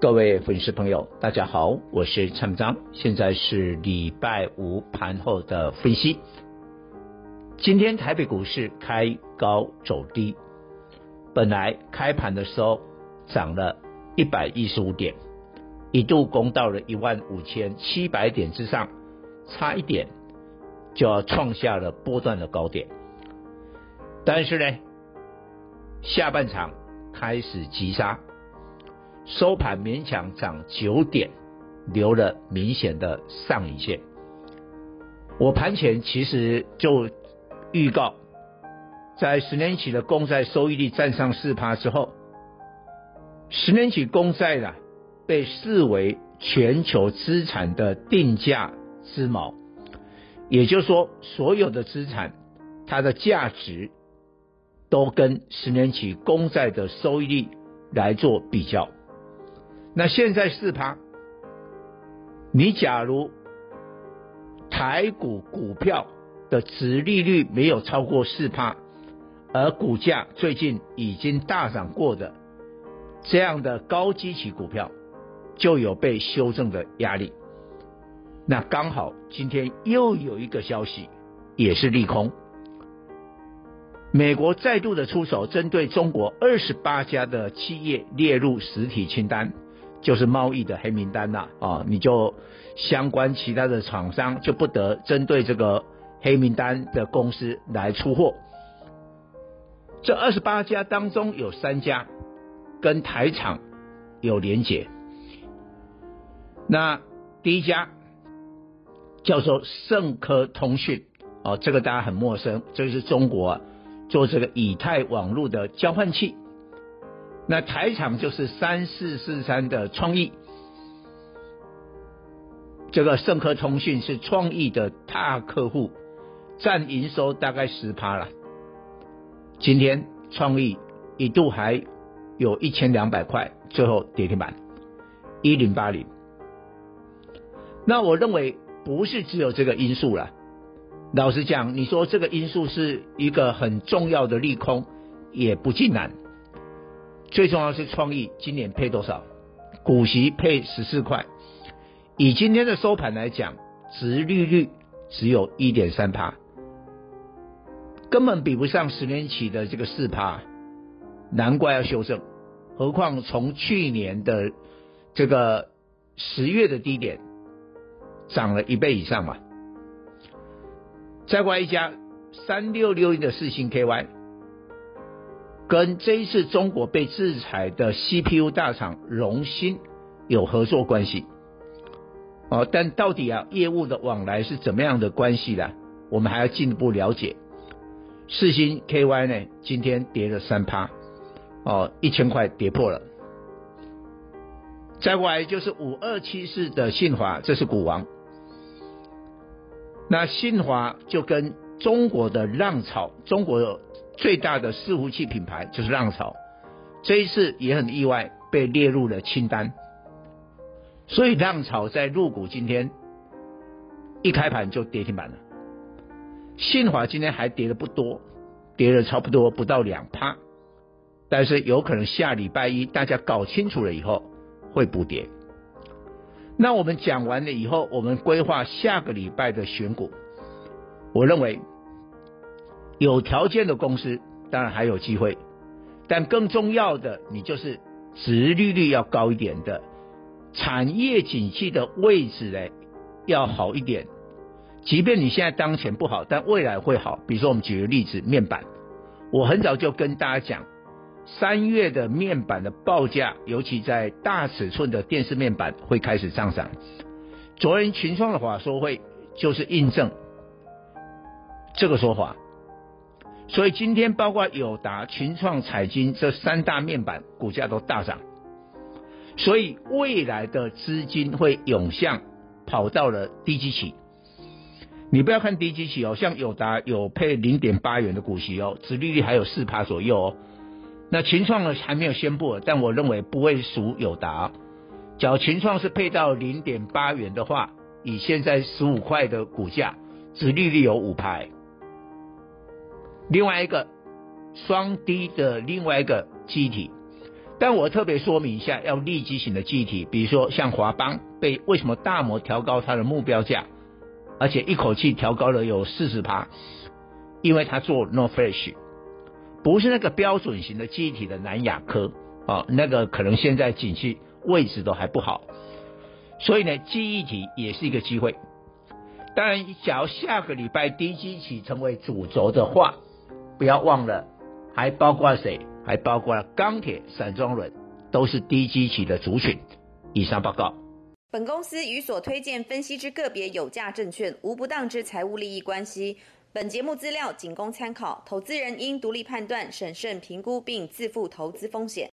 各位粉丝朋友，大家好，我是蔡明彰，现在是礼拜五盘后的分析。今天台北股市开高走低，本来开盘的时候涨了一百一十五点，一度攻到了一万五千七百点之上，差一点就要创下了波段的高点。但是呢，下半场开始急杀。收盘勉强涨九点，留了明显的上影线。我盘前其实就预告，在十年期的公债收益率站上四趴之后，十年期公债呢被视为全球资产的定价之锚，也就是说，所有的资产它的价值都跟十年期公债的收益率来做比较。那现在四趴，你假如台股股票的殖利率没有超过四趴，而股价最近已经大涨过的这样的高基期股票，就有被修正的压力。那刚好今天又有一个消息，也是利空，美国再度的出手，针对中国二十八家的企业列入实体清单。就是贸易的黑名单呐，啊，你就相关其他的厂商就不得针对这个黑名单的公司来出货。这二十八家当中有三家跟台厂有连结，那第一家叫做盛科通讯，哦，这个大家很陌生，这是中国做这个以太网络的交换器。那台厂就是三四四三的创意，这个盛科通讯是创意的大客户，占营收大概十趴了。今天创意一度还有一千两百块，最后跌停板一零八零。那我认为不是只有这个因素了。老实讲，你说这个因素是一个很重要的利空，也不尽然。最重要是创意今年配多少？股息配十四块，以今天的收盘来讲，殖利率只有一点三趴，根本比不上十年期的这个四趴，难怪要修正。何况从去年的这个十月的低点涨了一倍以上嘛。再过来一家三六六一的四星 KY。跟这一次中国被制裁的 CPU 大厂荣芯有合作关系，哦，但到底啊业务的往来是怎么样的关系呢？我们还要进一步了解。四芯 KY 呢，今天跌了三趴，哦，一千块跌破了。再过来就是五二七四的信华，这是股王。那信华就跟中国的浪潮，中国。最大的伺服器品牌就是浪潮，这一次也很意外被列入了清单，所以浪潮在入股今天一开盘就跌停板了。信华今天还跌的不多，跌了差不多不到两趴，但是有可能下礼拜一大家搞清楚了以后会补跌。那我们讲完了以后，我们规划下个礼拜的选股，我认为。有条件的公司当然还有机会，但更重要的，你就是殖利率要高一点的，产业景气的位置呢要好一点。即便你现在当前不好，但未来会好。比如说，我们举个例子，面板，我很早就跟大家讲，三月的面板的报价，尤其在大尺寸的电视面板会开始上涨。昨天群创的法说会就是印证这个说法。所以今天包括友达、群创、彩晶这三大面板股价都大涨，所以未来的资金会涌向跑到了低基期。你不要看低基期哦，像友达有配零点八元的股息哦，殖利率还有四趴左右哦。那群创呢还没有宣布，但我认为不会输友达。假如群创是配到零点八元的话，以现在十五块的股价，殖利率有五趴。另外一个双低的另外一个记忆体，但我特别说明一下，要利基型的记忆体，比如说像华邦被为什么大摩调高它的目标价？而且一口气调高了有四十趴，因为他做 no Flash，不是那个标准型的记忆体的南亚科啊，那个可能现在景气位置都还不好，所以呢，记忆体也是一个机会。当然，假如下个礼拜低基期成为主轴的话，不要忘了，还包括谁？还包括钢铁、散装轮，都是低基期的族群。以上报告。本公司与所推荐分析之个别有价证券无不当之财务利益关系。本节目资料仅供参考，投资人应独立判断、审慎评估并自负投资风险。